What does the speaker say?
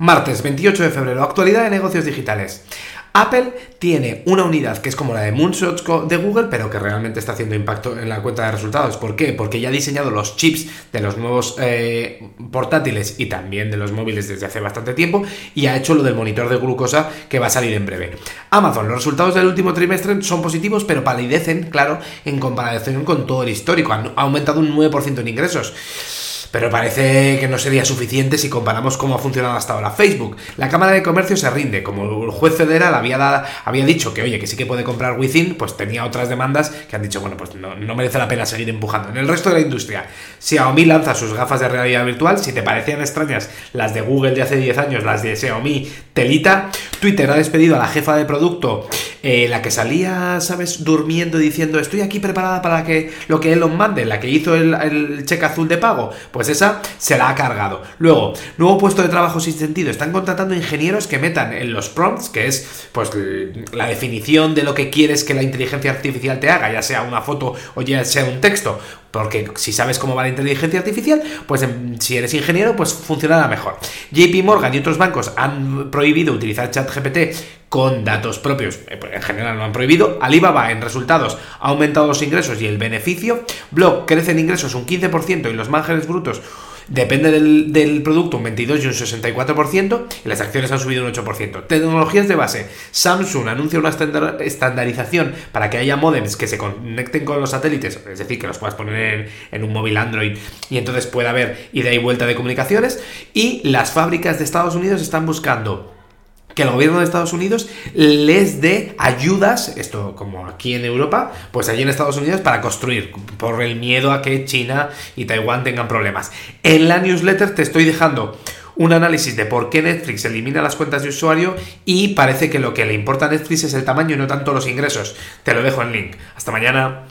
Martes 28 de febrero, actualidad de negocios digitales. Apple tiene una unidad que es como la de Moonshots de Google, pero que realmente está haciendo impacto en la cuenta de resultados. ¿Por qué? Porque ya ha diseñado los chips de los nuevos eh, portátiles y también de los móviles desde hace bastante tiempo y ha hecho lo del monitor de glucosa que va a salir en breve. Amazon, los resultados del último trimestre son positivos, pero palidecen, claro, en comparación con todo el histórico. Han aumentado un 9% en ingresos. Pero parece que no sería suficiente si comparamos cómo ha funcionado hasta ahora Facebook. La Cámara de Comercio se rinde. Como el juez federal había, había dicho que, oye, que sí que puede comprar Within, pues tenía otras demandas que han dicho, bueno, pues no, no, merece la pena seguir empujando. En el resto de la industria, Xiaomi lanza sus gafas de realidad virtual. Si te parecían extrañas las de Google de hace 10 años, las de Xiaomi, telita. Twitter ha despedido a la jefa de producto eh, la que salía, ¿sabes?, durmiendo diciendo estoy aquí preparada para que lo que Elon mande, la que hizo el, cheque azul de pago, pues esa se la ha cargado. Luego, nuevo puesto de trabajo sin sentido. Están contratando ingenieros que metan en los prompts, que es pues la definición de lo que quieres que la inteligencia artificial te haga, ya sea una foto o ya sea un texto. Porque si sabes cómo va la inteligencia artificial, pues em, si eres ingeniero, pues funcionará mejor. JP Morgan y otros bancos han prohibido utilizar ChatGPT con datos propios. Eh, pues, en general lo han prohibido. Alibaba en resultados ha aumentado los ingresos y el beneficio. Block crece en ingresos un 15% y los márgenes brutos Depende del, producto un 22 y un 64% y las acciones han subido un 8%. Tecnologías de base. Samsung anuncia una estandarización para que haya modems que se conecten con los satélites, es decir, que los puedas poner en, un móvil Android y entonces pueda haber ida y vuelta de comunicaciones. Y las fábricas de Estados Unidos están buscando que el gobierno de Estados Unidos les dé ayudas, esto como aquí en Europa, pues allí en Estados Unidos para construir, por el miedo a que China y Taiwán tengan problemas. En la newsletter te estoy dejando un análisis de por qué Netflix elimina las cuentas de usuario y parece que lo que le importa a Netflix es el tamaño y no tanto los ingresos. Te lo dejo en link. Hasta mañana.